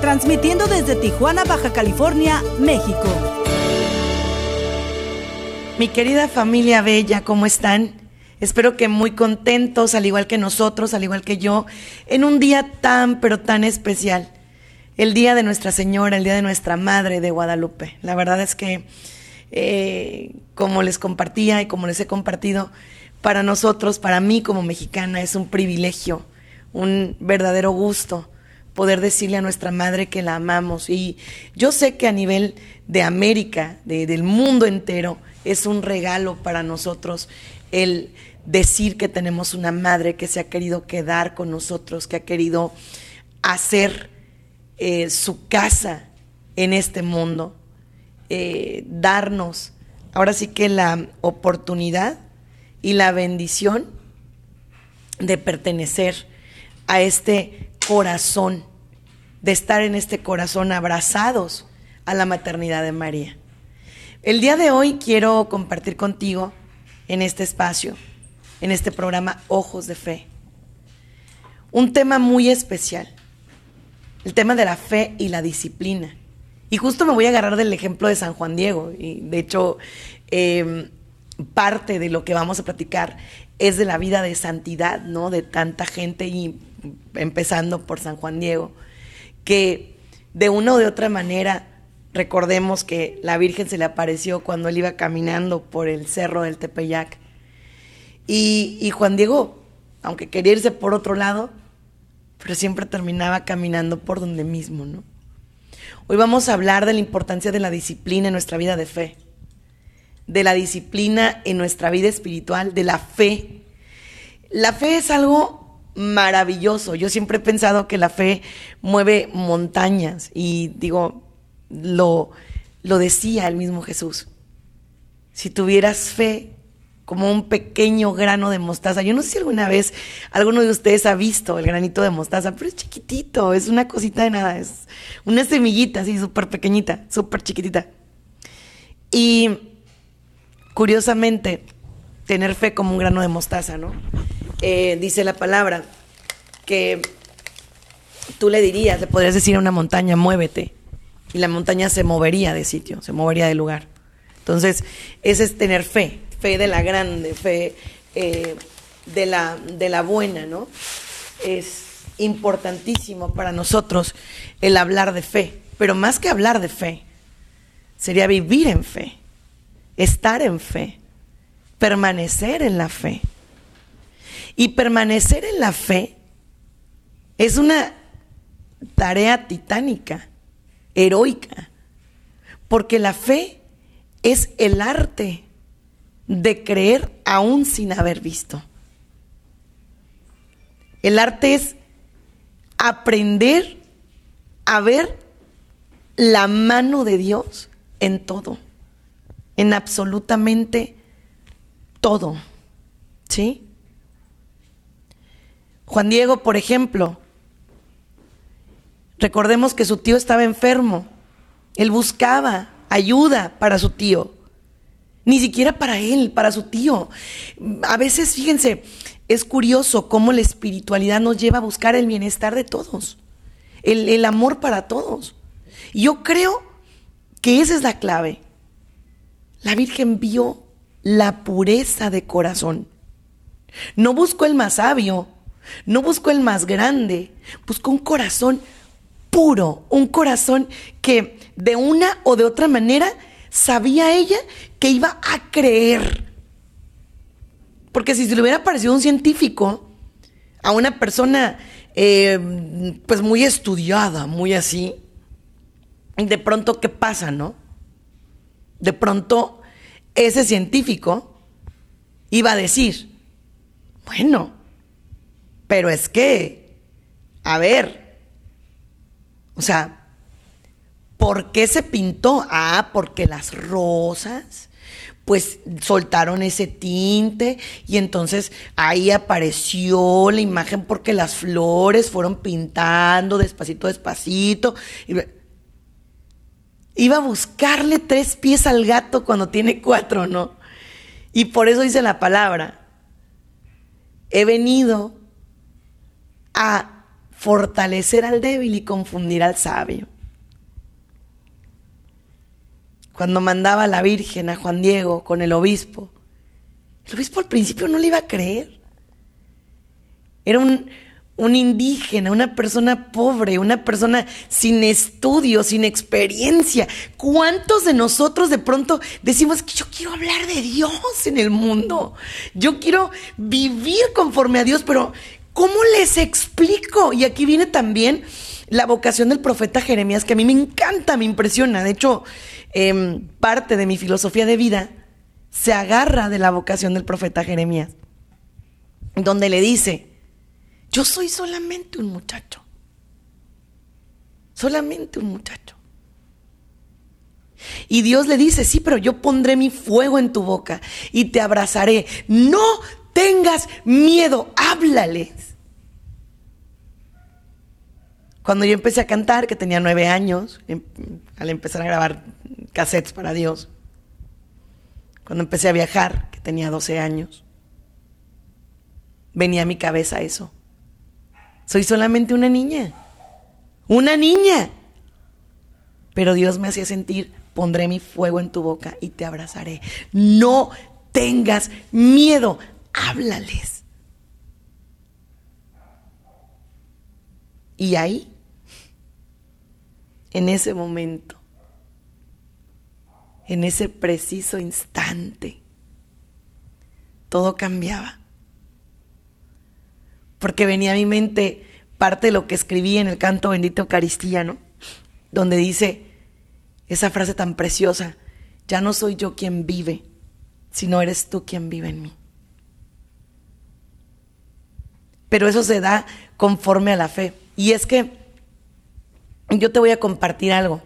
transmitiendo desde Tijuana, Baja California, México. Mi querida familia bella, ¿cómo están? Espero que muy contentos, al igual que nosotros, al igual que yo, en un día tan, pero tan especial. El día de Nuestra Señora, el día de nuestra Madre de Guadalupe. La verdad es que, eh, como les compartía y como les he compartido, para nosotros, para mí como mexicana, es un privilegio, un verdadero gusto poder decirle a nuestra madre que la amamos. Y yo sé que a nivel de América, del mundo entero, es un regalo para nosotros el decir que tenemos una madre que se ha querido quedar con nosotros, que ha querido hacer eh, su casa en este mundo, eh, darnos ahora sí que la oportunidad y la bendición de pertenecer a este corazón, de estar en este corazón abrazados a la maternidad de María. El día de hoy quiero compartir contigo en este espacio, en este programa Ojos de Fe, un tema muy especial, el tema de la fe y la disciplina. Y justo me voy a agarrar del ejemplo de San Juan Diego, y de hecho em, parte de lo que vamos a platicar es de la vida de santidad, ¿no? De tanta gente y empezando por San Juan Diego, que de una o de otra manera recordemos que la Virgen se le apareció cuando él iba caminando por el cerro del Tepeyac. Y, Juan Diego, aunque quería irse por otro lado, pero siempre terminaba caminando por donde mismo, ¿no? Hoy vamos a hablar de la importancia de la disciplina en nuestra vida de fe de la disciplina en nuestra vida espiritual, de la fe. La fe es algo maravilloso. Yo siempre he pensado que la fe mueve montañas y digo, lo, lo decía el mismo Jesús. Si tuvieras fe como un pequeño grano de mostaza, yo no sé si alguna vez alguno de ustedes ha visto el granito de mostaza, pero es chiquitito, es una cosita de nada, es una semillita así súper pequeñita, súper chiquitita. Y curiosamente, tener fe como un grano de mostaza, ¿no? Eh, dice la palabra que tú le dirías, le podrías decir a una montaña, muévete, y la montaña se movería de sitio, se movería de lugar. Entonces, ese es tener fe, fe de la grande, fe eh, de, la, de la buena, ¿no? Es importantísimo para nosotros el hablar de fe, pero más que hablar de fe, sería vivir en fe estar en fe, permanecer en la fe. Y permanecer en la fe es una tarea titánica, heroica, porque la fe es el arte de creer aún sin haber visto. El arte es aprender a ver la mano de Dios en todo en absolutamente todo. ¿Sí? Juan Diego, por ejemplo, recordemos que su tío estaba enfermo. Él buscaba ayuda para su tío. Ni siquiera para él, para su tío. A veces, fíjense, es curioso cómo la espiritualidad nos lleva a buscar el bienestar de todos, el, amor para todos. Yo creo que esa es la clave. La Virgen vio la pureza de corazón. No buscó el más sabio, no buscó el más grande, buscó un corazón puro, un corazón que de una o de otra manera sabía ella que iba a creer. Porque si se le hubiera parecido un científico, a una persona eh, pues muy estudiada, muy así, de pronto, ¿qué pasa, no? de pronto ese científico iba a decir, bueno, pero es que, a ver, o sea, ¿por qué se pintó? Ah, porque las rosas pues soltaron ese tinte y entonces ahí apareció la imagen porque las flores fueron pintando despacito, despacito. Iba a buscarle tres pies al gato cuando tiene cuatro, ¿no? Y por eso dice la palabra, he venido a fortalecer al débil y confundir al sabio. Cuando mandaba a la Virgen a Juan Diego con el obispo, el obispo al principio no le iba a creer. Era un, un indígena, una persona pobre, una persona sin estudio, sin experiencia. ¿Cuántos de nosotros de pronto decimos que yo quiero hablar de Dios en el mundo? Yo quiero vivir conforme a Dios, pero ¿cómo les explico? Y aquí viene también la vocación del profeta Jeremías, que a mí me encanta, me impresiona. De hecho, em, parte de mi filosofía de vida se agarra de la vocación del profeta Jeremías, donde le dice, yo soy solamente un muchacho, solamente un muchacho. Y Dios le dice, sí, pero yo pondré mi fuego en tu boca y te abrazaré. No tengas miedo, háblales. Cuando yo empecé a cantar, que tenía nueve años, em, al empezar a grabar cassettes para Dios, cuando empecé a viajar, que tenía 12 años, venía a mi cabeza eso. Soy solamente una niña, una niña. Pero Dios me hacía sentir, pondré mi fuego en tu boca y te abrazaré. No tengas miedo, háblales. Y ahí en ese momento, en ese preciso instante, todo cambiaba. Porque venía a mi mente parte de lo que escribí en el canto Bendito Eucaristía, ¿no? Donde dice esa frase tan preciosa, ya no soy yo quien vive, sino eres tú quien vive en mí. Pero eso se da conforme a la fe. Y es que yo te voy a compartir algo.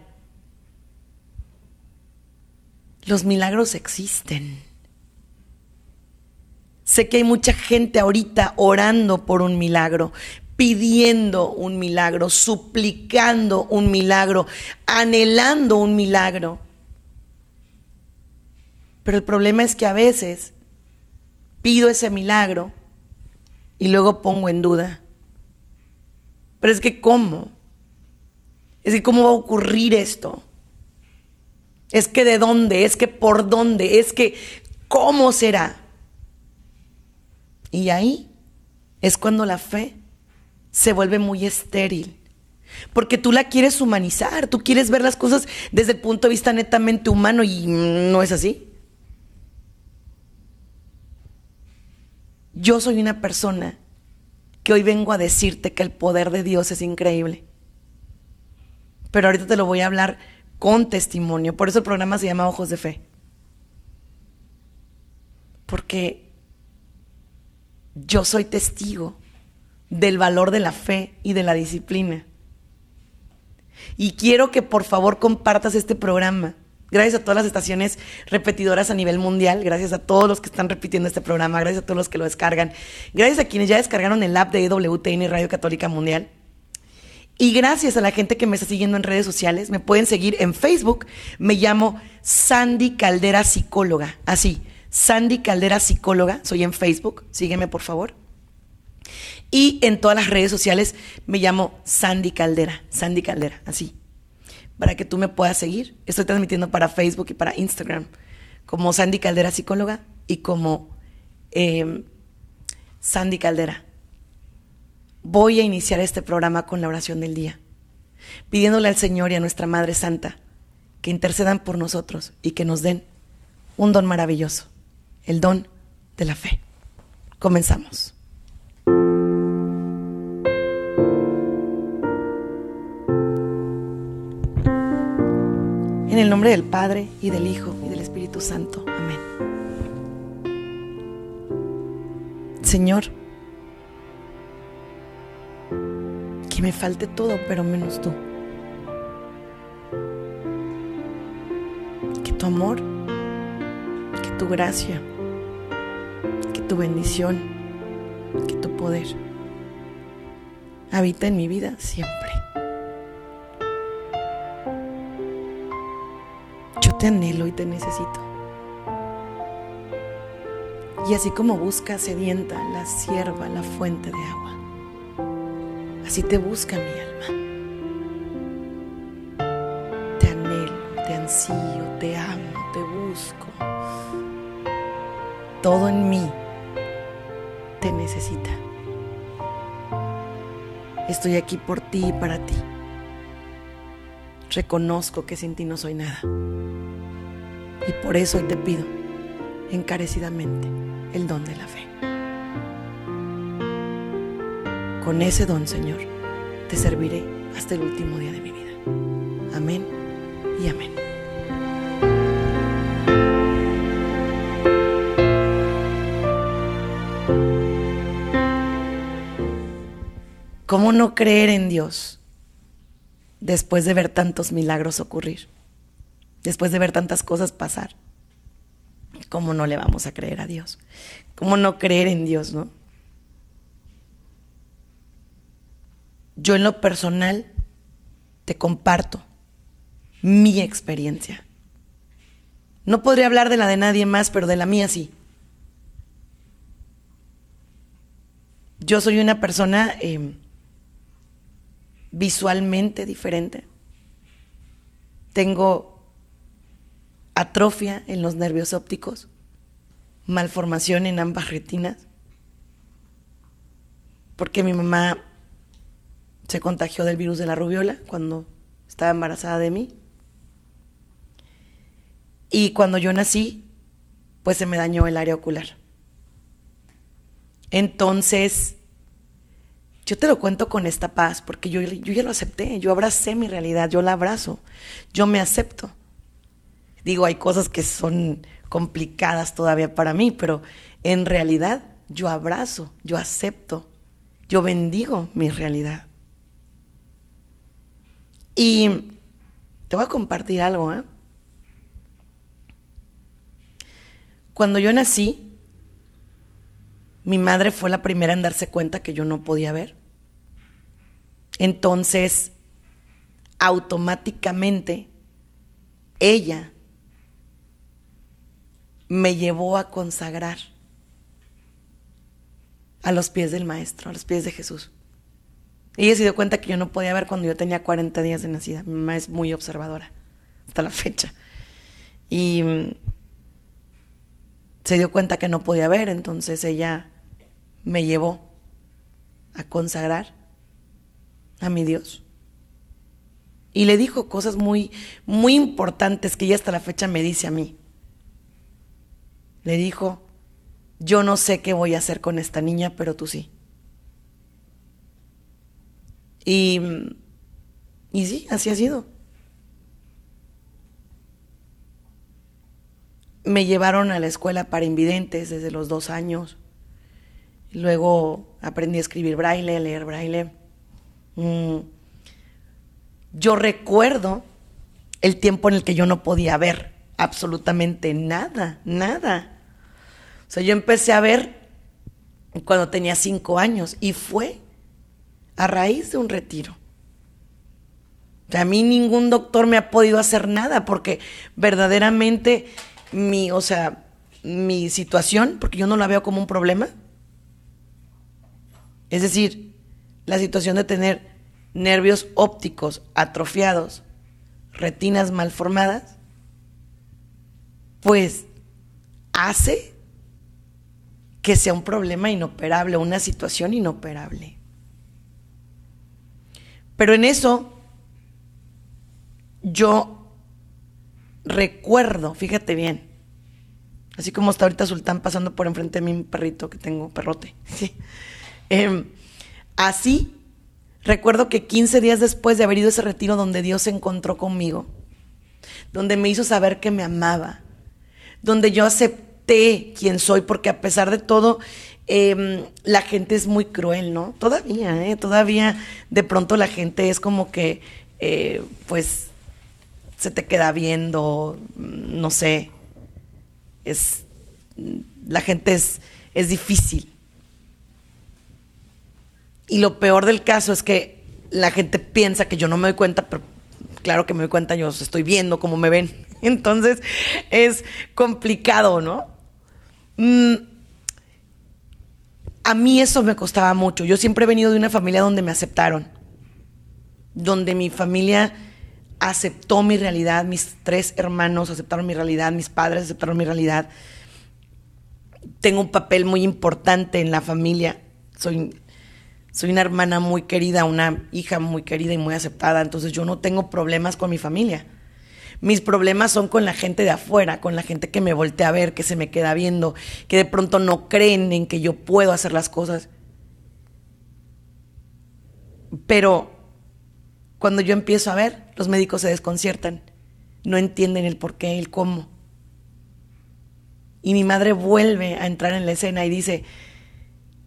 Los milagros existen. Sé que hay mucha gente ahorita orando por un milagro, pidiendo un milagro, suplicando un milagro, anhelando un milagro. Pero el problema es que a veces pido ese milagro y luego pongo en duda. Pero es que ¿cómo? Es que cómo va a ocurrir esto. Es que de dónde, es que por dónde, es que cómo será. Y ahí es cuando la fe se vuelve muy estéril. Porque tú la quieres humanizar, tú quieres ver las cosas desde el punto de vista netamente humano y no es así. Yo soy una persona que hoy vengo a decirte que el poder de Dios es increíble pero ahorita te lo voy a hablar con testimonio. Por eso el programa se llama Ojos de Fe. Porque yo soy testigo del valor de la fe y de la disciplina. Y quiero que por favor compartas este programa. Gracias a todas las estaciones repetidoras a nivel mundial, gracias a todos los que están repitiendo este programa, gracias a todos los que lo descargan, gracias a quienes ya descargaron el app de EWTN Radio Católica Mundial. Y gracias a la gente que me está siguiendo en redes sociales, me pueden seguir en Facebook. Me llamo Sandy Caldera Psicóloga. Así, Sandy Caldera Psicóloga. Soy en Facebook. Sígueme, por favor. Y en todas las redes sociales me llamo Sandy Caldera. Sandy Caldera, así. Para que tú me puedas seguir. Estoy transmitiendo para Facebook y para Instagram como Sandy Caldera Psicóloga y como em, Sandy Caldera voy a iniciar este programa con la oración del día, pidiéndole al Señor y a nuestra Madre Santa que intercedan por nosotros y que nos den un don maravilloso, el don de la fe. Comenzamos. En el nombre del Padre y del Hijo y del Espíritu Santo. Amén. Señor, me falte todo, pero menos tú. que tu amor, que tu gracia, que tu bendición, que tu poder habita en mi vida siempre. Yo te anhelo y te necesito. Y así como busca sedienta la sierva, la fuente de agua, así te busca mi alma. Te anhelo, te ansío, te amo, te busco. Todo en mí te necesita. Estoy aquí por ti y para ti. Reconozco que sin ti no soy nada. Y por eso hoy te pido encarecidamente el don de la fe. Con ese don, Señor, te serviré hasta el último día de mi vida. Amén y amén. ¿Cómo no creer en Dios después de ver tantos milagros ocurrir? Después de ver tantas cosas pasar. ¿Cómo no le vamos a creer a Dios? ¿Cómo no creer en Dios, no? Yo en lo personal te comparto mi experiencia. No podría hablar de la de nadie más, pero de la mía sí. Yo soy una persona eh, visualmente diferente. Tengo atrofia en los nervios ópticos, malformación en ambas retinas, porque mi mamá se contagió del virus de la rubiola cuando estaba embarazada de mí. Y cuando yo nací, pues se me dañó el área ocular. Entonces, yo te lo cuento con esta paz, porque yo, yo ya lo acepté, yo abracé mi realidad, yo la abrazo, yo me acepto. Digo, hay cosas que son complicadas todavía para mí, pero en realidad yo abrazo, yo acepto, yo bendigo mi realidad. Y te voy a compartir algo, ¿eh? Cuando yo nací, mi madre fue la primera en darse cuenta que yo no podía ver. Entonces, automáticamente, ella me llevó a consagrar a los pies del Maestro, a los pies de Jesús. Ella se dio cuenta que yo no podía ver cuando yo tenía 40 días de nacida. Mi mamá es muy observadora hasta la fecha. Y mm, se dio cuenta que no podía ver, entonces ella me llevó a consagrar a mi Dios. Y le dijo cosas muy, muy importantes que ella hasta la fecha me dice a mí. Le dijo, yo no sé qué voy a hacer con esta niña, pero tú sí. Y, y sí, así ha sido. Me llevaron a la escuela para invidentes desde los dos años. Luego aprendí a escribir braille, a leer braille. Mm. Yo recuerdo el tiempo en el que yo no podía ver absolutamente nada, nada. O sea, yo empecé a ver cuando tenía cinco años y fue a raíz de un retiro. O sea, a mí ningún doctor me ha podido hacer nada porque verdaderamente mi, o sea, mi situación, porque yo no la veo como un problema, es decir, la situación de tener nervios ópticos atrofiados, retinas malformadas, pues hace que sea un problema inoperable, una situación inoperable. Pero en eso yo recuerdo, fíjate bien, así como está ahorita Sultán pasando por enfrente de mi perrito que tengo, perrote. Em, así, recuerdo que 15 días después de haber ido a ese retiro donde Dios se encontró conmigo, donde me hizo saber que me amaba, donde yo acepté quién soy, porque a pesar de todo, em, la gente es muy cruel, ¿no? Todavía, ¿eh? Todavía de pronto la gente es como que, eh, pues, se te queda viendo, no sé. Es la gente es, es difícil. Y lo peor del caso es que la gente piensa que yo no me doy cuenta, pero claro que me doy cuenta, yo estoy viendo cómo me ven. Entonces es complicado, ¿no? Mm, a mí eso me costaba mucho. Yo siempre he venido de una familia donde me aceptaron, donde mi familia aceptó mi realidad, mis tres hermanos aceptaron mi realidad, mis padres aceptaron mi realidad. Tengo un papel muy importante en la familia. Soy, soy una hermana muy querida, una hija muy querida y muy aceptada, entonces yo no tengo problemas con mi familia. Mis problemas son con la gente de afuera, con la gente que me voltea a ver, que se me queda viendo, que de pronto no creen en que yo puedo hacer las cosas. Pero cuando yo empiezo a ver, los médicos se desconciertan, no entienden el por qué, el cómo. Y mi madre vuelve a entrar en la escena y dice,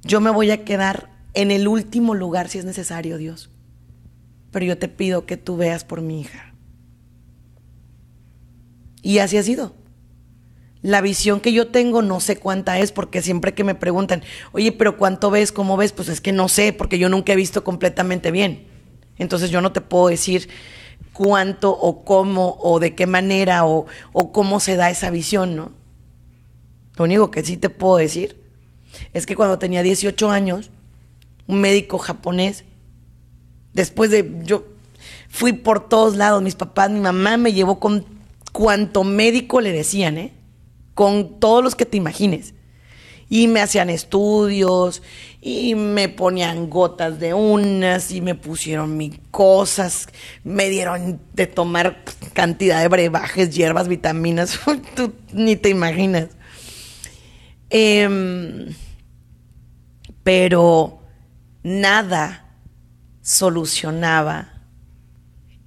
yo me voy a quedar en el último lugar si es necesario, Dios. Pero yo te pido que tú veas por mi hija. Y así ha sido. La visión que yo tengo no sé cuánta es, porque siempre que me preguntan, oye, pero ¿cuánto ves? ¿Cómo ves? Pues es que no sé, porque yo nunca he visto completamente bien. Entonces yo no te puedo decir cuánto o cómo o de qué manera o, cómo se da esa visión, ¿no? Lo único que sí te puedo decir es que cuando tenía 18 años, un médico japonés, después de yo fui por todos lados, mis papás, mi mamá me llevó con cuanto médico le decían, ¿eh? Con todos los que te imagines. Y me hacían estudios y me ponían gotas de unas y me pusieron mis cosas, me dieron de tomar cantidad de brebajes, hierbas, vitaminas, tú ni te imaginas. Em, pero nada solucionaba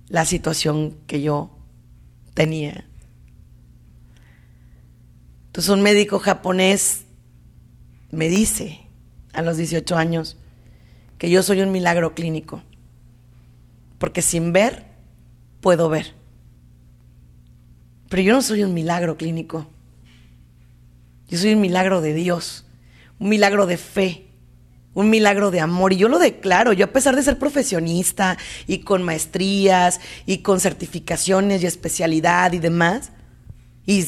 la situación que yo tenía. Entonces un médico japonés me dice a los 18 años que yo soy un milagro clínico, porque sin ver puedo ver. Pero yo no soy un milagro clínico. Yo soy un milagro de Dios, un milagro de fe, un milagro de amor. Y yo lo declaro, yo a pesar de ser profesionista y con maestrías y con certificaciones y especialidad y demás, y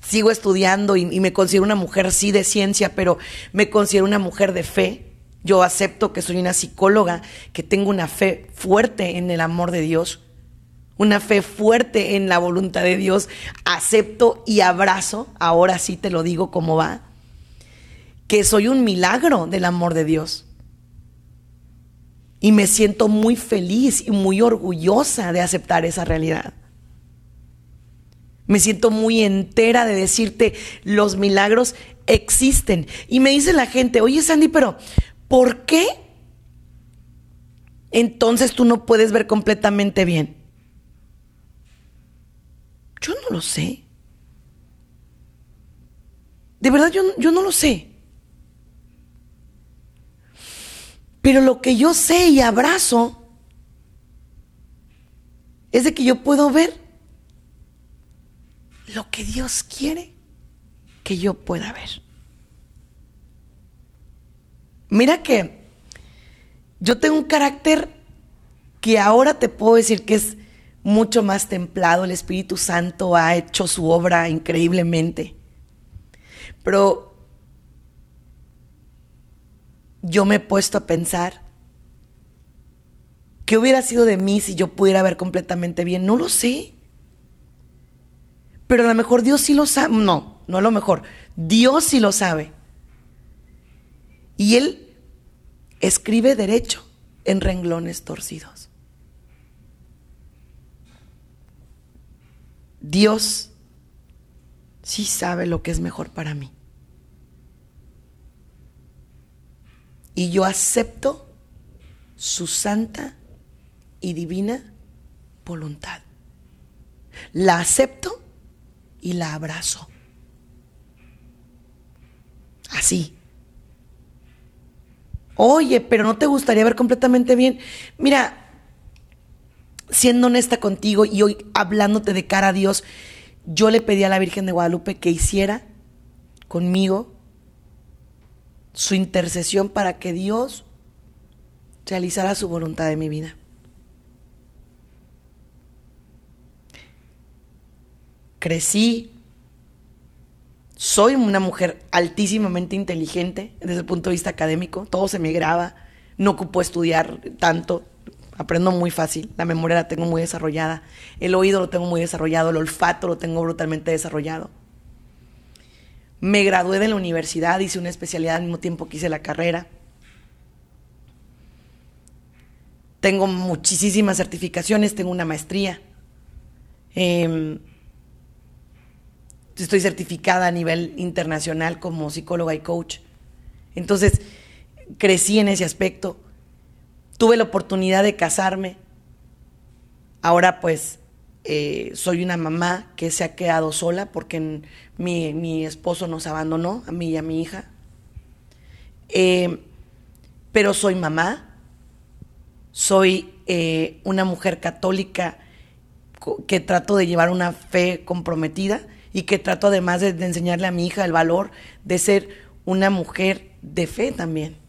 sigo estudiando y, me considero una mujer, sí, de ciencia, pero me considero una mujer de fe. Yo acepto que soy una psicóloga, que tengo una fe fuerte en el amor de Dios, una fe fuerte en la voluntad de Dios. Acepto y abrazo, ahora sí te lo digo como va, que soy un milagro del amor de Dios. Y me siento muy feliz y muy orgullosa de aceptar esa realidad. Me siento muy entera de decirte, los milagros existen. Y me dice la gente, oye Sandy, pero ¿por qué entonces tú no puedes ver completamente bien? Yo no lo sé. De verdad, yo, yo no lo sé. Pero lo que yo sé y abrazo es de que yo puedo ver lo que Dios quiere que yo pueda ver. Mira que yo tengo un carácter que ahora te puedo decir que es mucho más templado. El Espíritu Santo ha hecho su obra increíblemente. Pero yo me he puesto a pensar, ¿qué hubiera sido de mí si yo pudiera ver completamente bien? No lo sé. Pero a lo mejor Dios sí lo sabe. No, no a lo mejor. Dios sí lo sabe. Y Él escribe derecho en renglones torcidos. Dios sí sabe lo que es mejor para mí. Y yo acepto su santa y divina voluntad. La acepto y la abrazo. Así. Oye, pero no te gustaría ver completamente bien. Mira, siendo honesta contigo y hoy hablándote de cara a Dios, yo le pedí a la Virgen de Guadalupe que hiciera conmigo su intercesión para que Dios realizara su voluntad en mi vida. Crecí, soy una mujer altísimamente inteligente desde el punto de vista académico, todo se me graba, no ocupo estudiar tanto, aprendo muy fácil, la memoria la tengo muy desarrollada, el oído lo tengo muy desarrollado, el olfato lo tengo brutalmente desarrollado. Me gradué de la universidad, hice una especialidad al mismo tiempo que hice la carrera. Tengo muchísimas certificaciones, tengo una maestría. Em, estoy certificada a nivel internacional como psicóloga y coach. Entonces, crecí en ese aspecto. Tuve la oportunidad de casarme. Ahora pues eh, soy una mamá que se ha quedado sola porque mi, esposo nos abandonó, a mí y a mi hija. Eh, pero soy mamá, soy eh, una mujer católica que trato de llevar una fe comprometida y que trato además de enseñarle a mi hija el valor de ser una mujer de fe también.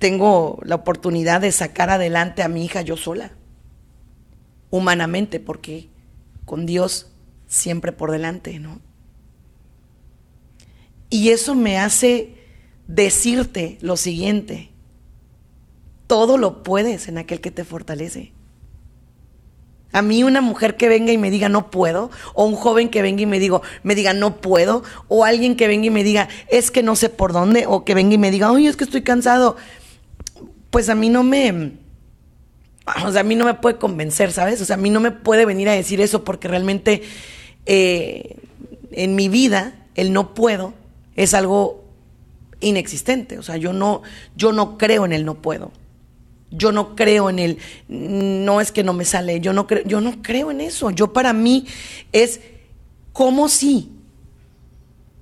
Tengo la oportunidad de sacar adelante a mi hija yo sola, humanamente, porque con Dios siempre por delante, ¿no? Y eso me hace decirte lo siguiente, todo lo puedes en aquel que te fortalece. A mí una mujer que venga y me diga no puedo, o un joven que venga y me diga, me diga no puedo, o alguien que venga y me diga es que no sé por dónde, o que venga y me diga, oye, es que estoy cansado pues a mí no me, o sea, a mí no me puede convencer, ¿sabes? O sea, a mí no me puede venir a decir eso porque realmente eh, en mi vida el no puedo es algo inexistente. O sea, yo no, yo no creo en el no puedo. Yo no creo en el no es que no me sale. Yo no creo, yo no creo en eso. Yo para mí es como si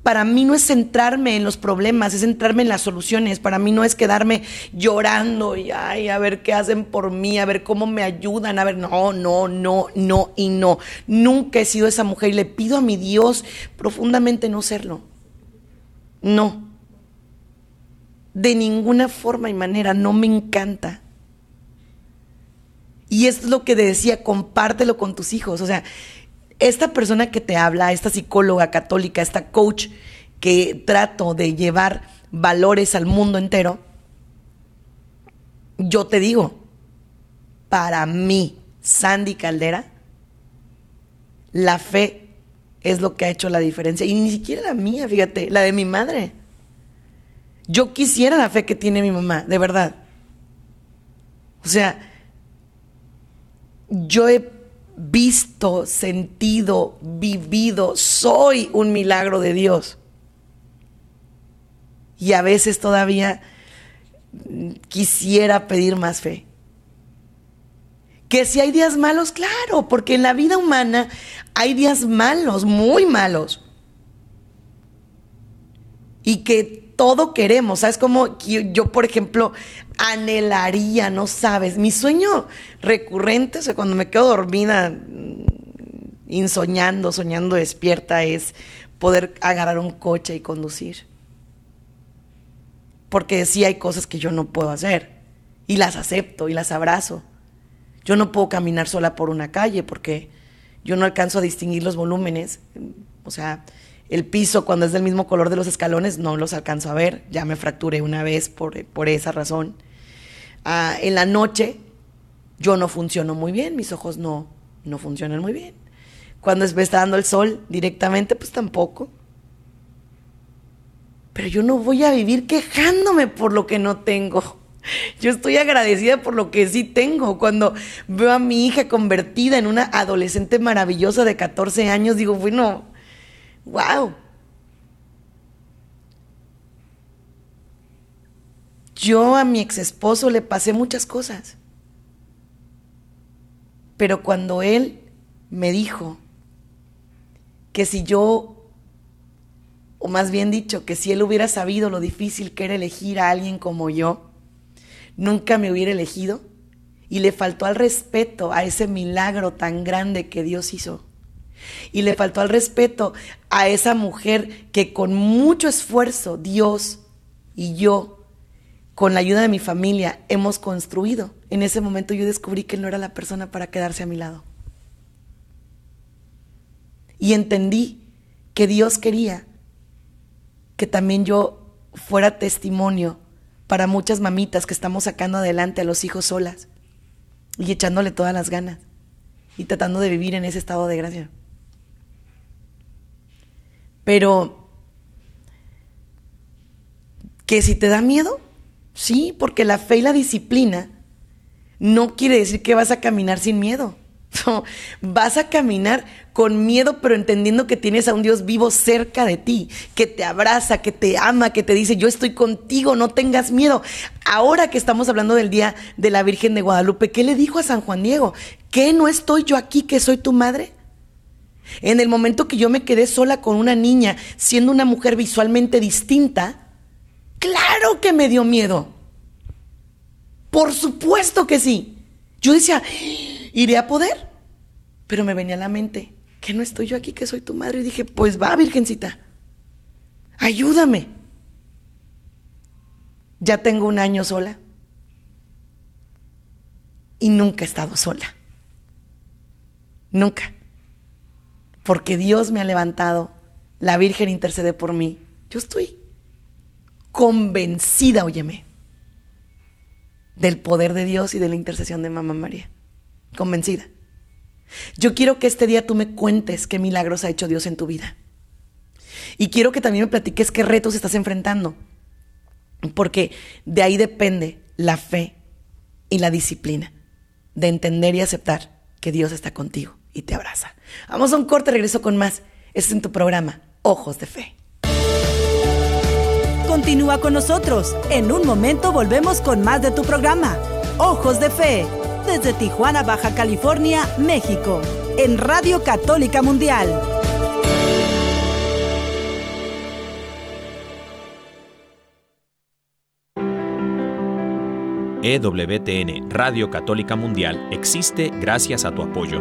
para mí no es centrarme en los problemas, es centrarme en las soluciones. Para mí no es quedarme llorando y ay, a ver qué hacen por mí, a ver cómo me ayudan, a ver, no, no, no, no y no. Nunca he sido esa mujer y le pido a mi Dios profundamente no serlo. No. De ninguna forma y manera, no me encanta. Y esto es lo que decía, compártelo con tus hijos. O sea, esta persona que te habla, esta psicóloga católica, esta coach que trato de llevar valores al mundo entero, yo te digo, para mí, Sandy Caldera, la fe es lo que ha hecho la diferencia. Y ni siquiera la mía, fíjate, la de mi madre. Yo quisiera la fe que tiene mi mamá, de verdad. O sea, yo he visto, sentido, vivido. Soy un milagro de Dios. Y a veces todavía quisiera pedir más fe. Que si hay días malos, claro, porque en la vida humana hay días malos, muy malos. Y que todo queremos, ¿sabes? Como yo, por ejemplo, anhelaría, no sabes, mi sueño recurrente, o sea, cuando me quedo dormida, mm, insoñando, soñando despierta, es poder agarrar un coche y conducir. Porque sí hay cosas que yo no puedo hacer y las acepto y las abrazo. Yo no puedo caminar sola por una calle porque yo no alcanzo a distinguir los volúmenes. O sea, el piso cuando es del mismo color de los escalones no los alcanzo a ver, ya me fracturé una vez por, por esa razón. Ah, en la noche yo no funciono muy bien, mis ojos no, no funcionan muy bien. Cuando está dando el sol directamente, pues tampoco. Pero yo no voy a vivir quejándome por lo que no tengo. Yo estoy agradecida por lo que sí tengo. Cuando veo a mi hija convertida en una adolescente maravillosa de 14 años, digo, bueno, ¡Wow! Yo a mi ex esposo le pasé muchas cosas. Pero cuando él me dijo que si yo, o más bien dicho, que si él hubiera sabido lo difícil que era elegir a alguien como yo, nunca me hubiera elegido y le faltó al respeto a ese milagro tan grande que Dios hizo. Y le faltó al respeto a esa mujer que con mucho esfuerzo Dios y yo, con la ayuda de mi familia, hemos construido. En ese momento yo descubrí que no era la persona para quedarse a mi lado. Y entendí que Dios quería que también yo fuera testimonio para muchas mamitas que estamos sacando adelante a los hijos solas y echándole todas las ganas y tratando de vivir en ese estado de gracia. Pero, que si te da miedo, sí, porque la fe y la disciplina no quiere decir que vas a caminar sin miedo. vas a caminar con miedo, pero entendiendo que tienes a un Dios vivo cerca de ti, que te abraza, que te ama, que te dice, yo estoy contigo, no tengas miedo. Ahora que estamos hablando del Día de la Virgen de Guadalupe, ¿qué le dijo a San Juan Diego? ¿Que no estoy yo aquí, que soy tu madre? En el momento que yo me quedé sola con una niña, siendo una mujer visualmente distinta, claro que me dio miedo. Por supuesto que sí. Yo decía, ¿iré a poder? Pero me venía a la mente, que no estoy yo aquí, que soy tu madre. Y dije, pues va, Virgencita, ayúdame. Ya tengo un año sola y nunca he estado sola. Nunca porque Dios me ha levantado, la Virgen intercede por mí. Yo estoy convencida, óyeme, del poder de Dios y de la intercesión de Mamá María. Convencida. Yo quiero que este día tú me cuentes qué milagros ha hecho Dios en tu vida. Y quiero que también me platiques qué retos estás enfrentando. Porque de ahí depende la fe y la disciplina de entender y aceptar que Dios está contigo y te abraza. Vamos a un corte, regreso con más. Este es en tu programa, Ojos de Fe. Continúa con nosotros. En un momento volvemos con más de tu programa, Ojos de Fe, desde Tijuana, Baja California, México, en Radio Católica Mundial. EWTN Radio Católica Mundial existe gracias a tu apoyo.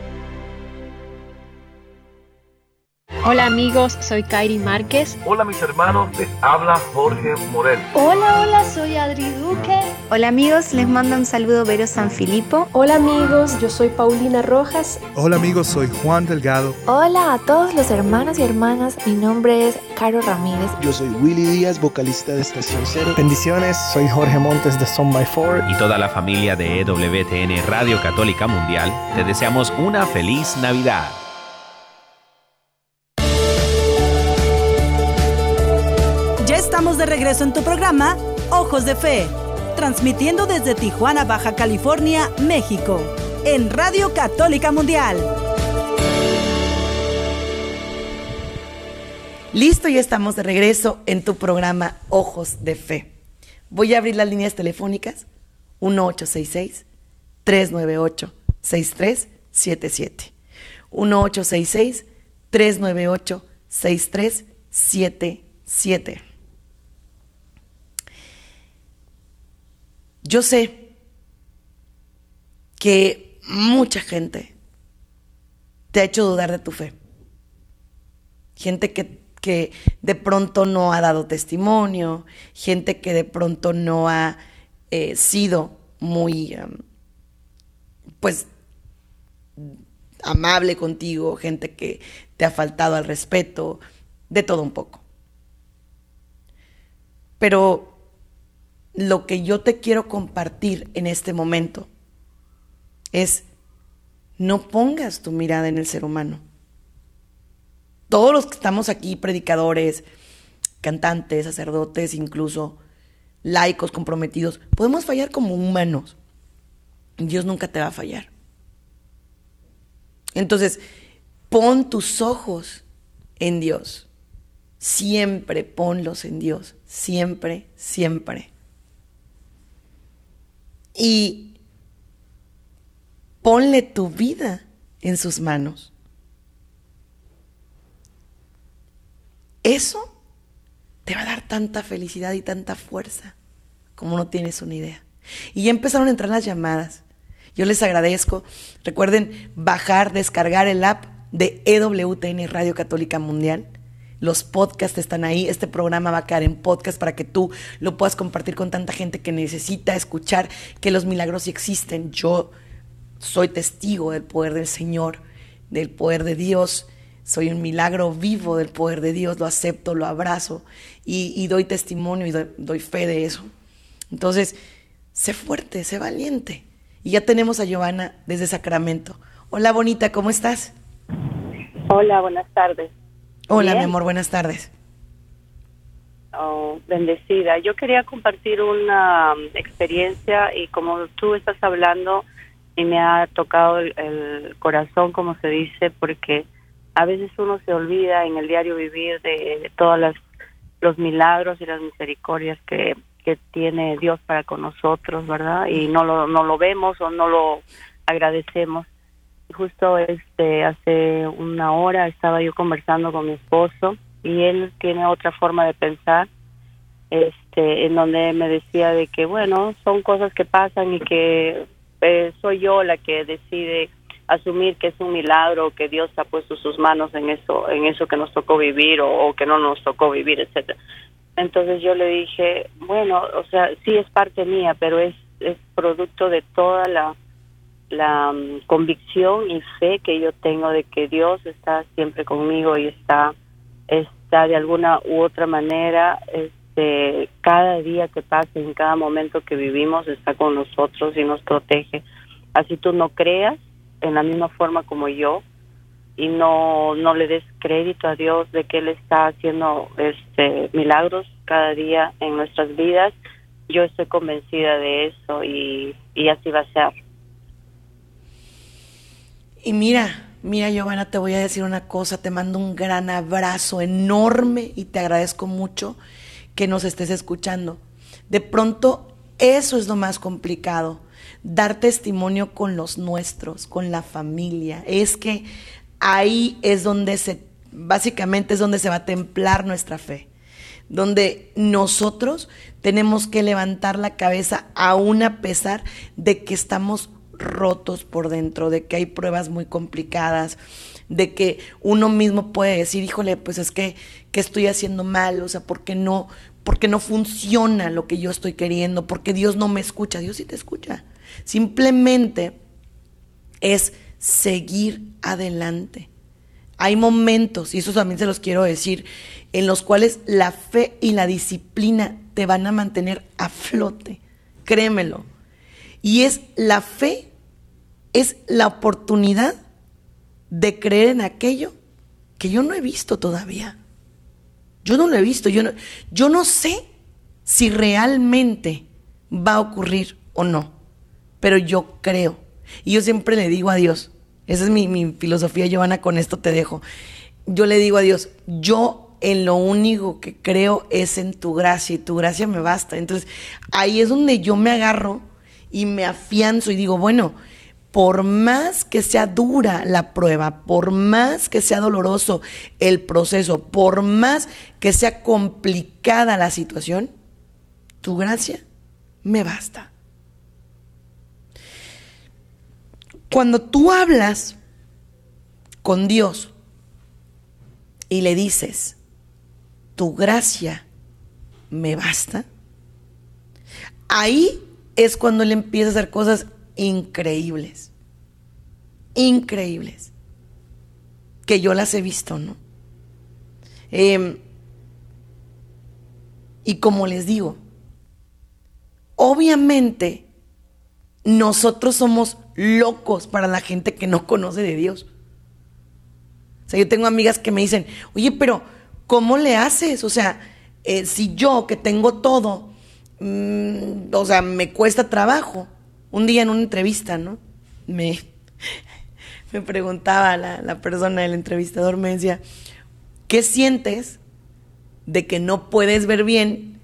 Hola amigos, soy Kairi Márquez. Hola mis hermanos, les habla Jorge Morel. Hola, hola, soy Adri Duque. Hola amigos, les mando un saludo Vero Sanfilippo. Hola amigos, yo soy Paulina Rojas. Hola amigos, soy Juan Delgado. Hola a todos los hermanos y hermanas, mi nombre es Caro Ramírez. Yo soy Willy Díaz, vocalista de Estación Cero. Bendiciones, soy Jorge Montes de Son by Four. Y toda la familia de EWTN Radio Católica Mundial, te deseamos una feliz Navidad. De regreso en tu programa Ojos de Fe, transmitiendo desde Tijuana, Baja California, México, en Radio Católica Mundial. Listo, ya estamos de regreso en tu programa Ojos de Fe. Voy a abrir las líneas telefónicas 1866 398 6377. 1866 398 6377. Yo sé que mucha gente te ha hecho dudar de tu fe. Gente que, que, de pronto no ha dado testimonio, gente que de pronto no ha eh, sido muy, pues, amable contigo, gente que te ha faltado al respeto, de todo un poco. Pero lo que yo te quiero compartir en este momento es no pongas tu mirada en el ser humano. Todos los que estamos aquí, predicadores, cantantes, sacerdotes, incluso laicos comprometidos, podemos fallar como humanos. Dios nunca te va a fallar. Entonces, pon tus ojos en Dios. Siempre ponlos en Dios, siempre, siempre. Y ponle tu vida en sus manos. Eso te va a dar tanta felicidad y tanta fuerza como no tienes una idea. Y ya empezaron a entrar las llamadas. Yo les agradezco. Recuerden bajar, descargar el app de EWTN Radio Católica Mundial. Los podcasts están ahí. Este programa va a quedar en podcast para que tú lo puedas compartir con tanta gente que necesita escuchar que los milagros existen. Yo soy testigo del poder del Señor, del poder de Dios. Soy un milagro vivo del poder de Dios. Lo acepto, lo abrazo y, doy testimonio y doy fe de eso. Entonces, sé fuerte, sé valiente. Y ya tenemos a Giovanna desde Sacramento. Hola, bonita, ¿cómo estás? Hola, buenas tardes. Hola, mi amor, buenas tardes. Oh, bendecida. Yo quería compartir una um, experiencia y como tú estás hablando y me ha tocado el, corazón, como se dice, porque a veces uno se olvida en el diario vivir de, de todos los milagros y las misericordias que, que tiene Dios para con nosotros, ¿verdad? Y no lo, no lo vemos o no lo agradecemos justo este hace una hora estaba yo conversando con mi esposo y él tiene otra forma de pensar este en donde me decía de que bueno son cosas que pasan y que eh, soy yo la que decide asumir que es un milagro que Dios ha puesto sus manos en eso en eso que nos tocó vivir o, que no nos tocó vivir etcétera. Entonces yo le dije bueno o sea sí es parte mía pero es producto de toda la la mm, convicción y fe que yo tengo de que Dios está siempre conmigo y está está de alguna u otra manera este cada día que pasa en cada momento que vivimos está con nosotros y nos protege. Así tú no creas en la misma forma como yo y no no le des crédito a Dios de que él está haciendo este milagros cada día en nuestras vidas. Yo estoy convencida de eso y, y así va a ser y mira, mira Giovanna, te voy a decir una cosa, te mando un gran abrazo enorme y te agradezco mucho que nos estés escuchando. De pronto, eso es lo más complicado, dar testimonio con los nuestros, con la familia. Es que ahí es donde se, básicamente es donde se va a templar nuestra fe donde nosotros tenemos que levantar la cabeza aún a pesar de que estamos rotos por dentro, de que hay pruebas muy complicadas, de que uno mismo puede decir, híjole, pues es que, estoy haciendo mal, o sea, no, porque no funciona lo que yo estoy queriendo, porque Dios no me escucha, Dios sí te escucha. Simplemente es seguir adelante. Hay momentos, y eso también se los quiero decir, en los cuales la fe y la disciplina te van a mantener a flote. Créemelo. Y es la fe es la oportunidad de creer en aquello que yo no he visto todavía. Yo no lo he visto, yo no, yo no sé si realmente va a ocurrir o no, pero yo creo. Y yo siempre le digo a Dios, esa es mi, mi filosofía, Giovanna, con esto te dejo. Yo le digo a Dios, yo en lo único que creo es en tu gracia y tu gracia me basta. Entonces ahí es donde yo me agarro y me afianzo y digo, bueno, por más que sea dura la prueba, por más que sea doloroso el proceso, por más que sea complicada la situación, tu gracia me basta. Cuando tú hablas con Dios y le dices, tu gracia me basta, ahí es cuando él empieza a hacer cosas increíbles, increíbles, que yo las he visto, ¿no? Em, y como les digo, obviamente nosotros somos locos para la gente que no conoce de Dios. O sea, yo tengo amigas que me dicen, oye, pero ¿cómo le haces? O sea, eh, si yo que tengo todo, mm, o sea, me cuesta trabajo, un día en una entrevista, ¿no? Me, me preguntaba la, la persona, el entrevistador me decía, ¿qué sientes de que no puedes ver bien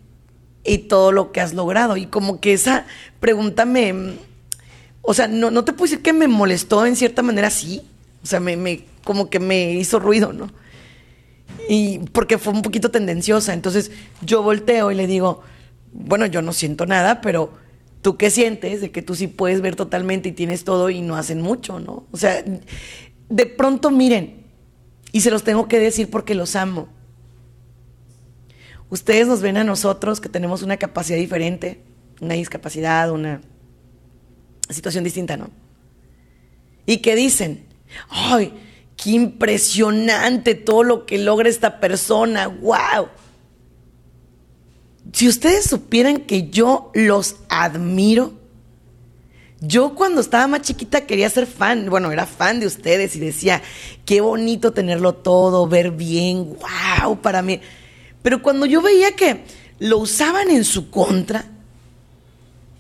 y todo lo que has logrado. Y como que esa pregunta me, o sea, no, no te puedo decir que me molestó en cierta manera, sí. O sea, me, me, como que me hizo ruido, ¿no? Y porque fue un poquito tendenciosa. Entonces yo volteo y le digo, bueno, yo no siento nada, pero tú qué sientes de que tú sí puedes ver totalmente y tienes todo y no hacen mucho, ¿no? O sea, de pronto miren, y se los tengo que decir porque los amo. Ustedes nos ven a nosotros que tenemos una capacidad diferente, una discapacidad, una situación distinta, ¿no? Y que dicen, ay, qué impresionante todo lo que logra esta persona, wow. Si ustedes supieran que yo los admiro, yo cuando estaba más chiquita quería ser fan, bueno, era fan de ustedes y decía, qué bonito tenerlo todo, ver bien, wow, para mí. Pero cuando yo veía que lo usaban en su contra,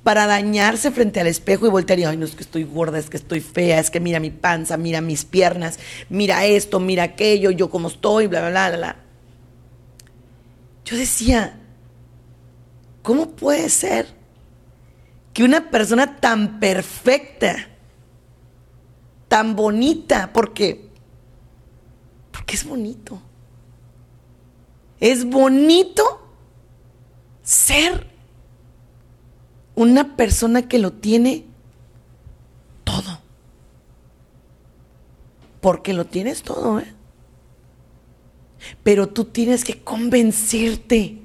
para dañarse frente al espejo y voltear y, ay, no es que estoy gorda, es que estoy fea, es que mira mi panza, mira mis piernas, mira esto, mira aquello, yo como estoy, bla, bla, bla. bla. Yo decía, ¿cómo puede ser que una persona tan perfecta, tan bonita, porque, porque es bonito, es bonito ser una persona que lo tiene todo. Porque lo tienes todo, ¿eh? Pero tú tienes que convencerte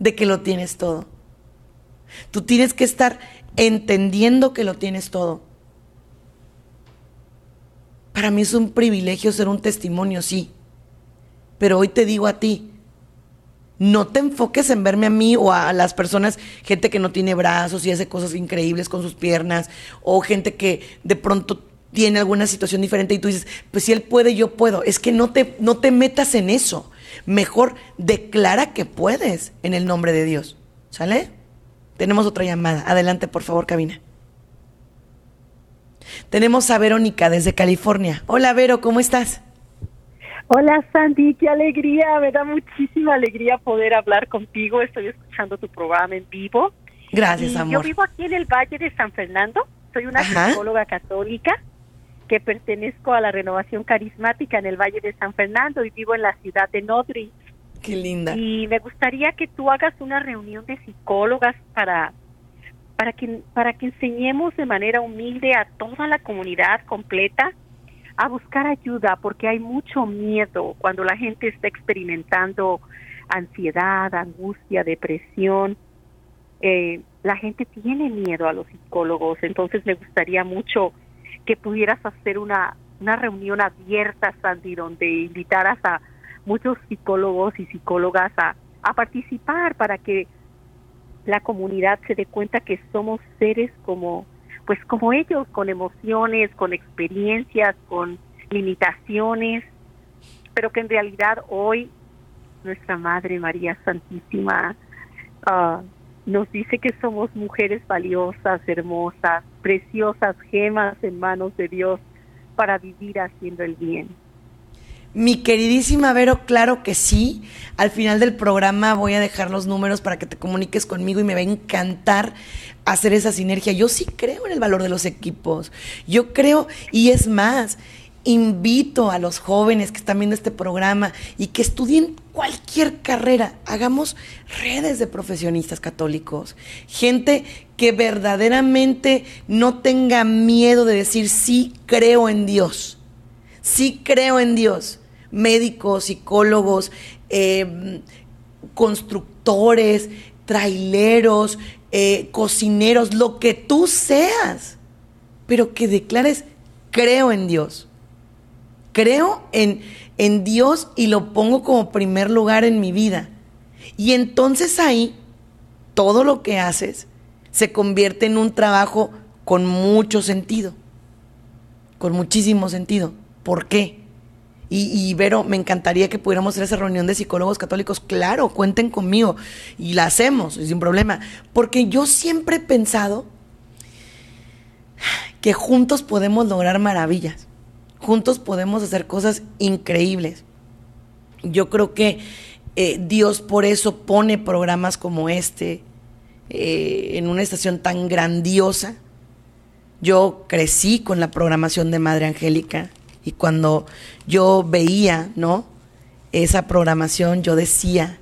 de que lo tienes todo. Tú tienes que estar entendiendo que lo tienes todo. Para mí es un privilegio ser un testimonio, sí. Pero hoy te digo a ti, no te enfoques en verme a mí o a las personas, gente que no tiene brazos y hace cosas increíbles con sus piernas, o gente que de pronto tiene alguna situación diferente y tú dices, pues si él puede, yo puedo. Es que no te, no te metas en eso. Mejor declara que puedes en el nombre de Dios. ¿Sale? Tenemos otra llamada. Adelante, por favor, cabina. Tenemos a Verónica desde California. Hola, Vero, ¿cómo estás? Hola Sandy, qué alegría, me da muchísima alegría poder hablar contigo. Estoy escuchando tu programa en vivo. Gracias, amor. Yo vivo aquí en el Valle de San Fernando. Soy una psicóloga católica que pertenezco a la renovación carismática en el Valle de San Fernando y vivo en la ciudad de Nodri. Qué linda. Y me gustaría que tú hagas una reunión de psicólogas para para que para que enseñemos de manera humilde a toda la comunidad completa a buscar ayuda porque hay mucho miedo cuando la gente está experimentando ansiedad, angustia, depresión. Eh, la gente tiene miedo a los psicólogos, entonces me gustaría mucho que pudieras hacer una, una reunión abierta, Sandy, donde invitaras a muchos psicólogos y psicólogas a, a participar para que la comunidad se dé cuenta que somos seres como pues como ellos, con emociones, con experiencias, con limitaciones, pero que en realidad hoy nuestra Madre María Santísima ah, nos dice que somos mujeres valiosas, hermosas, preciosas gemas en manos de Dios para vivir haciendo el bien. Mi queridísima Vero, claro que sí. Al final del programa voy a dejar los números para que te comuniques conmigo y me va a encantar hacer esa sinergia. Yo sí creo en el valor de los equipos. Yo creo, y es más, invito a los jóvenes que están viendo este programa y que estudien cualquier carrera. Hagamos redes de profesionistas católicos. Gente que verdaderamente no tenga miedo de decir sí creo en Dios. Sí creo en Dios médicos, psicólogos, eh, constructores, traileros, eh, cocineros, lo que tú seas, pero que declares, creo en Dios. Creo en, en Dios y lo pongo como primer lugar en mi vida. Y entonces ahí, todo lo que haces se convierte en un trabajo con mucho sentido, con muchísimo sentido. ¿Por qué? Y, Vero, me encantaría que pudiéramos hacer esa reunión de psicólogos católicos. Claro, cuenten conmigo y la hacemos sin problema. Porque yo siempre he pensado que juntos podemos lograr maravillas. Juntos podemos hacer cosas increíbles. Yo creo que Eh, Dios por eso pone programas como este eh, en una estación tan grandiosa. Yo crecí con la programación de Madre Angélica y cuando yo veía, ¿no? Esa programación, yo decía,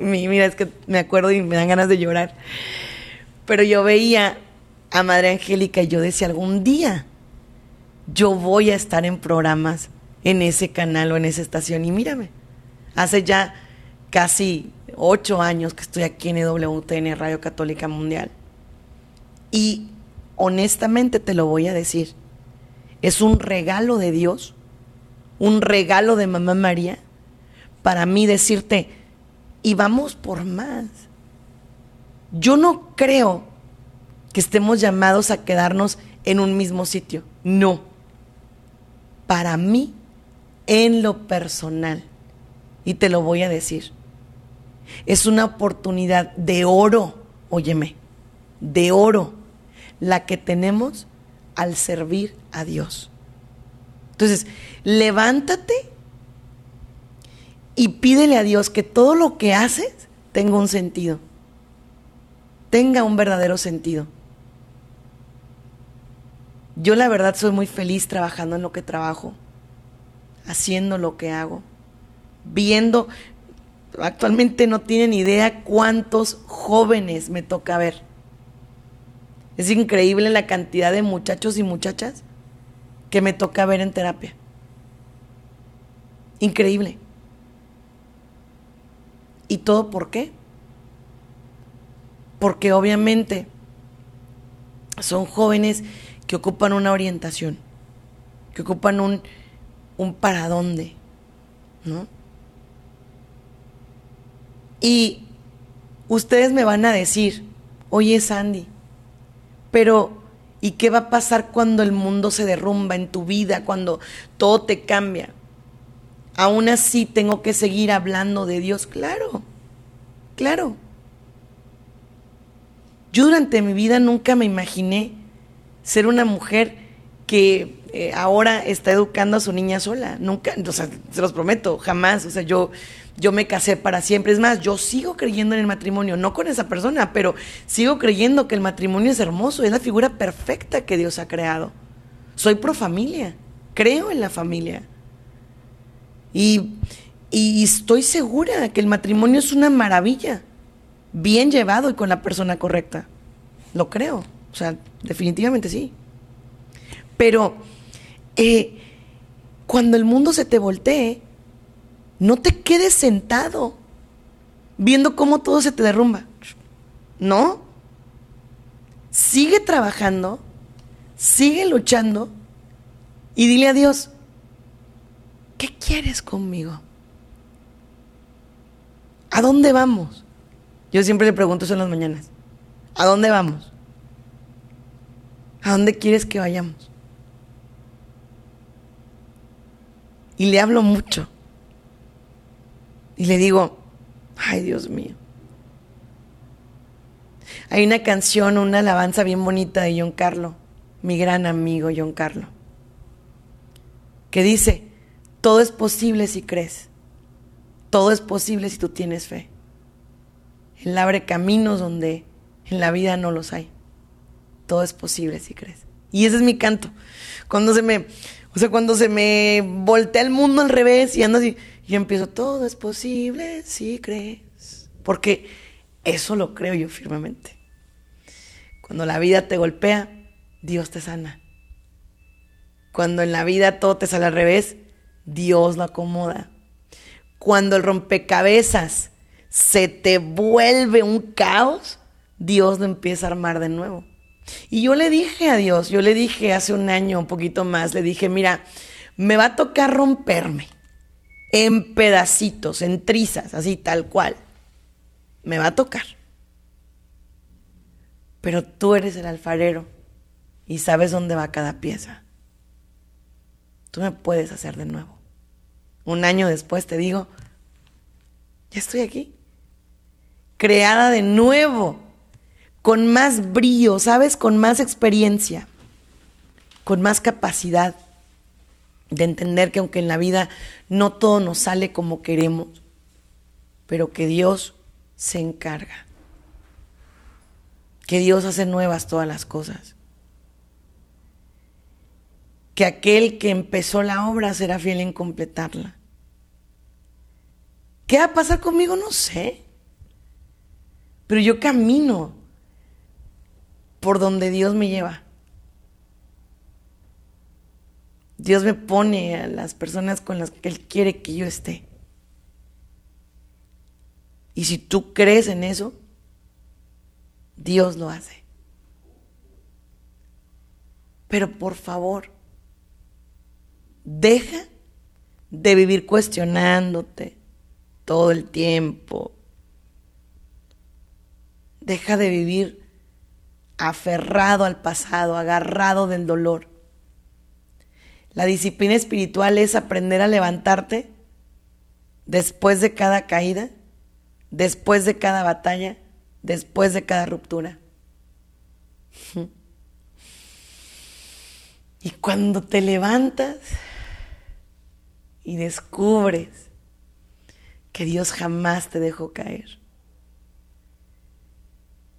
mira, es que me acuerdo y me dan ganas de llorar, pero yo veía a Madre Angélica y yo decía, algún día yo voy a estar en programas en ese canal o en esa estación y mírame, hace ya casi ocho años que estoy aquí en EWTN, Radio Católica Mundial. Y honestamente te lo voy a decir, es un regalo de Dios, un regalo de Mamá María, para mí decirte, y vamos por más. Yo no creo que estemos llamados a quedarnos en un mismo sitio, no. Para mí, en lo personal, y te lo voy a decir, es una oportunidad de oro, óyeme, de oro, la que tenemos al servir a Dios. Entonces, levántate y pídele a Dios que todo lo que haces tenga un sentido, tenga un verdadero sentido. Yo la verdad soy muy feliz trabajando en lo que trabajo, haciendo lo que hago, viendo, actualmente no tienen idea cuántos jóvenes me toca ver. Es increíble la cantidad de muchachos y muchachas que me toca ver en terapia. Increíble. ¿Y todo por qué? Porque obviamente son jóvenes que ocupan una orientación, que ocupan un, un para dónde, ¿no? Y ustedes me van a decir, oye Sandy, pero ¿y qué va a pasar cuando el mundo se derrumba en tu vida, cuando todo te cambia? Aún así tengo que seguir hablando de Dios, claro, claro. Yo durante mi vida nunca me imaginé ser una mujer que eh, ahora está educando a su niña sola. Nunca, o sea, se los prometo, jamás. O sea, yo yo me casé para siempre. Es más, yo sigo creyendo en el matrimonio, no con esa persona, pero sigo creyendo que el matrimonio es hermoso, es la figura perfecta que Dios ha creado. Soy pro familia, creo en la familia. Y, y estoy segura que el matrimonio es una maravilla, bien llevado y con la persona correcta. Lo creo, o sea, definitivamente sí. Pero eh, cuando el mundo se te voltee, no te quedes sentado viendo cómo todo se te derrumba. No. Sigue trabajando, sigue luchando y dile a Dios, ¿qué quieres conmigo? ¿A dónde vamos? Yo siempre le pregunto eso en las mañanas. ¿A dónde vamos? ¿A dónde quieres que vayamos? Y le hablo mucho. Y le digo, ay Dios mío. Hay una canción, una alabanza bien bonita de John Carlo, mi gran amigo John Carlo, que dice, todo es posible si crees, todo es posible si tú tienes fe. Él abre caminos donde en la vida no los hay. Todo es posible si crees. Y ese es mi canto. Cuando se me, o sea, cuando se me voltea el mundo al revés y ando así, y empiezo, todo es posible si crees. Porque eso lo creo yo firmemente. Cuando la vida te golpea, Dios te sana. Cuando en la vida todo te sale al revés, Dios lo acomoda. Cuando el rompecabezas se te vuelve un caos, Dios lo empieza a armar de nuevo. Y yo le dije a Dios, yo le dije hace un año, un poquito más, le dije, mira, me va a tocar romperme en pedacitos, en trizas, así tal cual. Me va a tocar. Pero tú eres el alfarero y sabes dónde va cada pieza. Tú me puedes hacer de nuevo. Un año después te digo, ya estoy aquí. Creada de nuevo, con más brillo, ¿sabes? Con más experiencia, con más capacidad de entender que aunque en la vida no todo nos sale como queremos, pero que Dios se encarga. Que Dios hace nuevas todas las cosas. Que aquel que empezó la obra será fiel en completarla. ¿Qué va a pasar conmigo? No sé. Pero yo camino por donde Dios me lleva. Dios me pone a las personas con las que Él quiere que yo esté. Y si tú crees en eso, Dios lo hace. Pero por favor, deja de vivir cuestionándote todo el tiempo. Deja de vivir aferrado al pasado, agarrado del dolor. La disciplina espiritual es aprender a levantarte después de cada caída, después de cada batalla, después de cada ruptura. Y cuando te levantas y descubres que Dios jamás te dejó caer,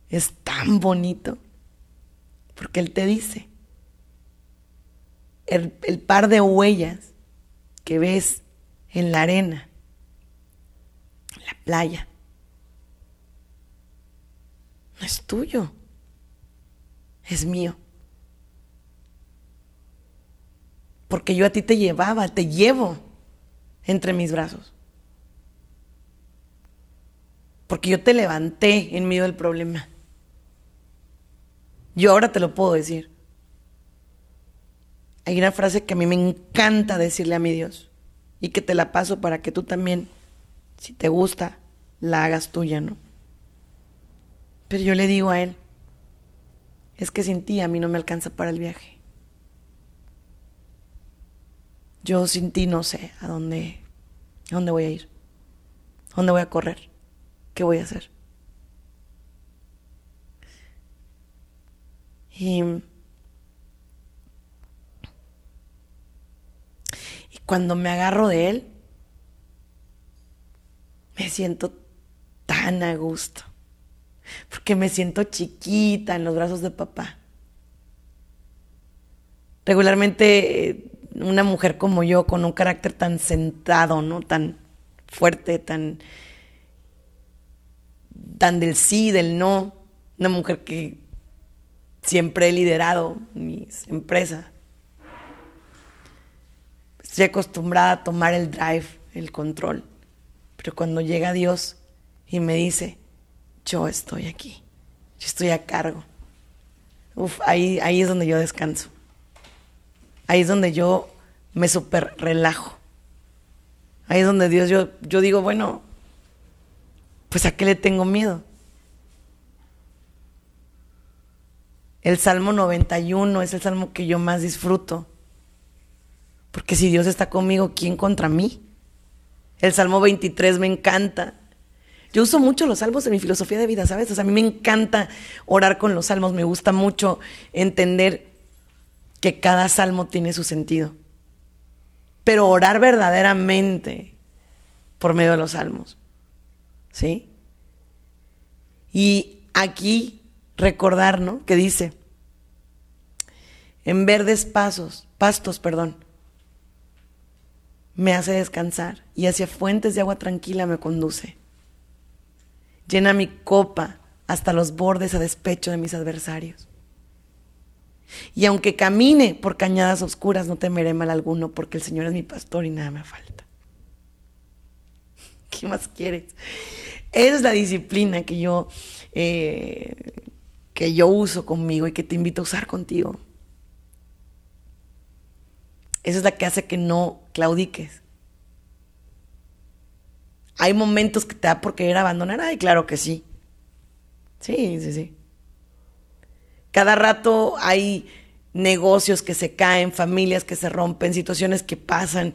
es tan bonito porque Él te dice, el, par de huellas que ves en la arena, en la playa, no es tuyo, es mío. Porque yo a ti te llevaba, te llevo entre mis brazos. Porque yo te levanté en medio del problema. Yo ahora te lo puedo decir. Hay una frase que a mí me encanta decirle a mi Dios y que te la paso para que tú también, si te gusta, la hagas tuya, ¿no? Pero yo le digo a él, es que sin ti a mí no me alcanza para el viaje. Yo sin ti no sé a dónde, a dónde voy a ir, a dónde voy a correr, qué voy a hacer. Y, cuando me agarro de él, me siento tan a gusto. Porque me siento chiquita en los brazos de papá. Regularmente eh, una mujer como yo, con un carácter tan sentado, ¿no? Tan fuerte, tan, tan del sí, del no. Una mujer que siempre he liderado mis empresas. Estoy acostumbrada a tomar el drive, el control. Pero cuando llega Dios y me dice, yo estoy aquí, yo estoy a cargo. Ahí, ahí es donde yo descanso. Ahí es donde yo me super relajo. Ahí es donde Dios, yo, yo digo, bueno, pues a qué le tengo miedo. El Salmo 91 es el salmo que yo más disfruto. Porque si Dios está conmigo, ¿quién contra mí? El Salmo 23 me encanta. Yo uso mucho los salmos en mi filosofía de vida, ¿sabes? O sea, a mí me encanta orar con los salmos, me gusta mucho entender que cada salmo tiene su sentido. Pero orar verdaderamente por medio de los salmos. ¿Sí? Y aquí recordar, ¿no? Que dice, en verdes pasos, pastos, perdón, me hace descansar y hacia fuentes de agua tranquila me conduce. Llena mi copa hasta los bordes a despecho de mis adversarios. Y aunque camine por cañadas oscuras, no temeré mal alguno, porque el Señor es mi pastor y nada me falta. ¿Qué más quieres? Es la disciplina que yo eh, que yo uso conmigo y que te invito a usar contigo. Esa es la que hace que no claudiques. Hay momentos que te da por querer abandonar. Ay, claro que sí. Sí, sí, sí. Cada rato hay negocios que se caen, familias que se rompen, situaciones que pasan.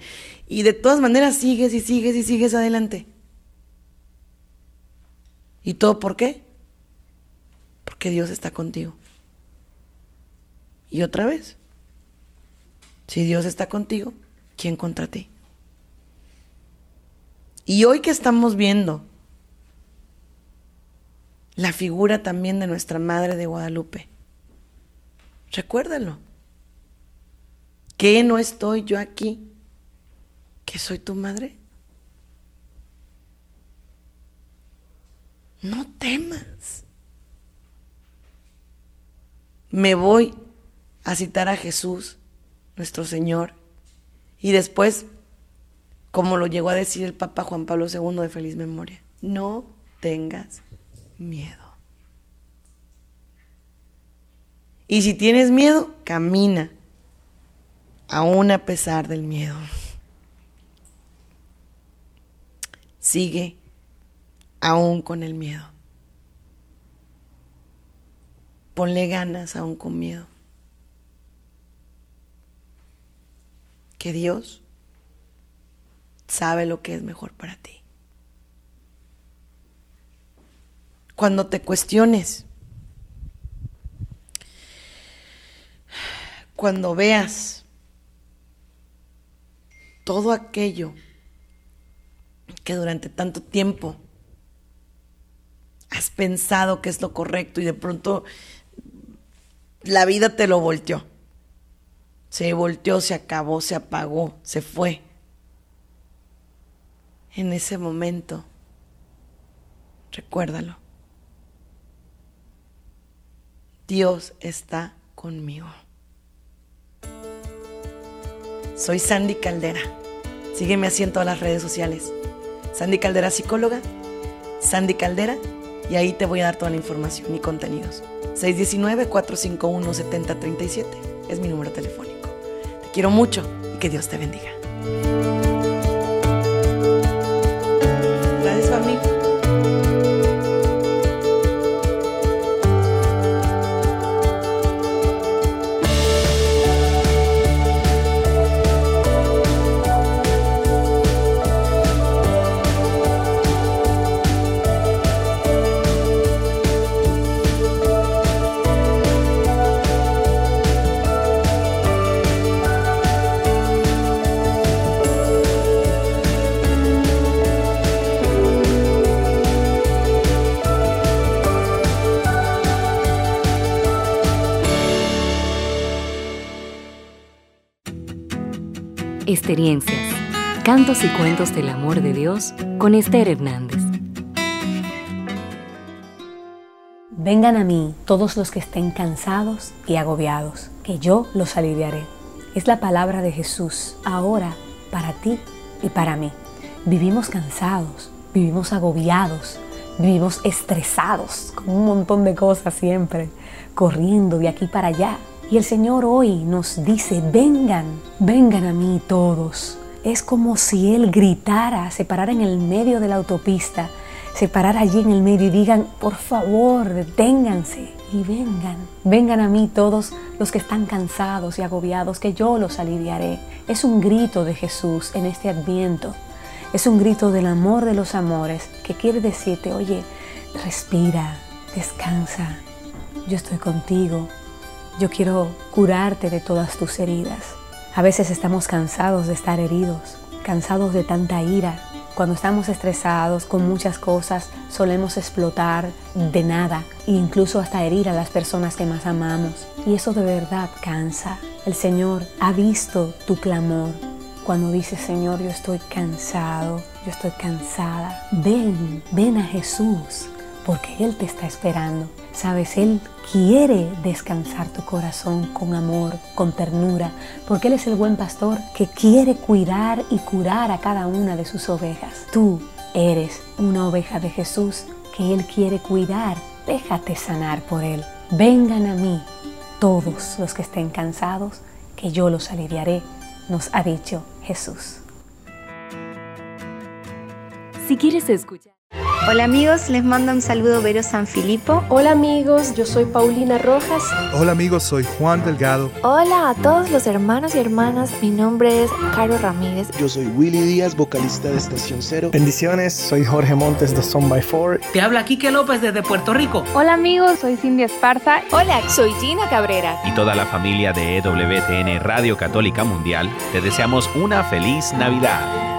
Y de todas maneras sigues y sigues y sigues adelante. ¿Y todo por qué? Porque Dios está contigo. Y otra vez, si Dios está contigo, ¿quién contra ti? Y hoy que estamos viendo la figura también de nuestra Madre de Guadalupe. Recuérdalo. Que no estoy yo aquí, que soy tu madre. No temas. Me voy a citar a Jesús, nuestro Señor, y después, como lo llegó a decir el Papa Juan Pablo II de feliz memoria, no tengas miedo. Y si tienes miedo, camina, aún a pesar del miedo. Sigue aún con el miedo. Ponle ganas aún con miedo. Que Dios sabe lo que es mejor para ti. Cuando te cuestiones, cuando veas todo aquello que durante tanto tiempo has pensado que es lo correcto y de pronto la vida te lo volteó. Se volteó, se acabó, se apagó, se fue. En ese momento, recuérdalo. Dios está conmigo. Soy Sandy Caldera. Sígueme así en todas las redes sociales. Sandy Caldera Psicóloga, Sandy Caldera, y ahí te voy a dar toda la información y contenidos. 619-451-7037 es mi número telefónico. Te quiero mucho y que Dios te bendiga. Experiencias, cantos y cuentos del amor de Dios con Esther Hernández. Vengan a mí todos los que estén cansados y agobiados, que yo los aliviaré. Es la palabra de Jesús ahora para ti y para mí. Vivimos cansados, vivimos agobiados, vivimos estresados con un montón de cosas siempre, corriendo de aquí para allá y el Señor hoy nos dice, vengan, vengan a mí todos. Es como si Él gritara, se parara en el medio de la autopista, se parara allí en el medio y digan, por favor, deténganse y vengan. Vengan a mí todos los que están cansados y agobiados, que yo los aliviaré. Es un grito de Jesús en este adviento. Es un grito del amor de los amores que quiere decirte, oye, respira, descansa, yo estoy contigo, yo quiero curarte de todas tus heridas. A veces estamos cansados de estar heridos, cansados de tanta ira. Cuando estamos estresados con muchas cosas, solemos explotar de nada e incluso hasta herir a las personas que más amamos. Y eso de verdad cansa. El Señor ha visto tu clamor. Cuando dices, Señor, yo estoy cansado, yo estoy cansada, ven, ven a Jesús, porque Él te está esperando. Sabes, Él quiere descansar tu corazón con amor, con ternura, porque Él es el buen pastor que quiere cuidar y curar a cada una de sus ovejas. Tú eres una oveja de Jesús que Él quiere cuidar. Déjate sanar por Él. Vengan a mí todos los que estén cansados, que yo los aliviaré, nos ha dicho Jesús. Si quieres escuchar. Hola amigos, les mando un saludo Vero Sanfilippo. Hola amigos, yo soy Paulina Rojas. Hola amigos, soy Juan Delgado. Hola a todos los hermanos y hermanas, mi nombre es Caro Ramírez. Yo soy Willy Díaz, vocalista de Estación Cero. Bendiciones, soy Jorge Montes de Son by Four. Te habla Quique López desde Puerto Rico. Hola amigos, soy Cindy Esparza. Hola, soy Gina Cabrera. Y toda la familia de EWTN Radio Católica Mundial, te deseamos una feliz Navidad.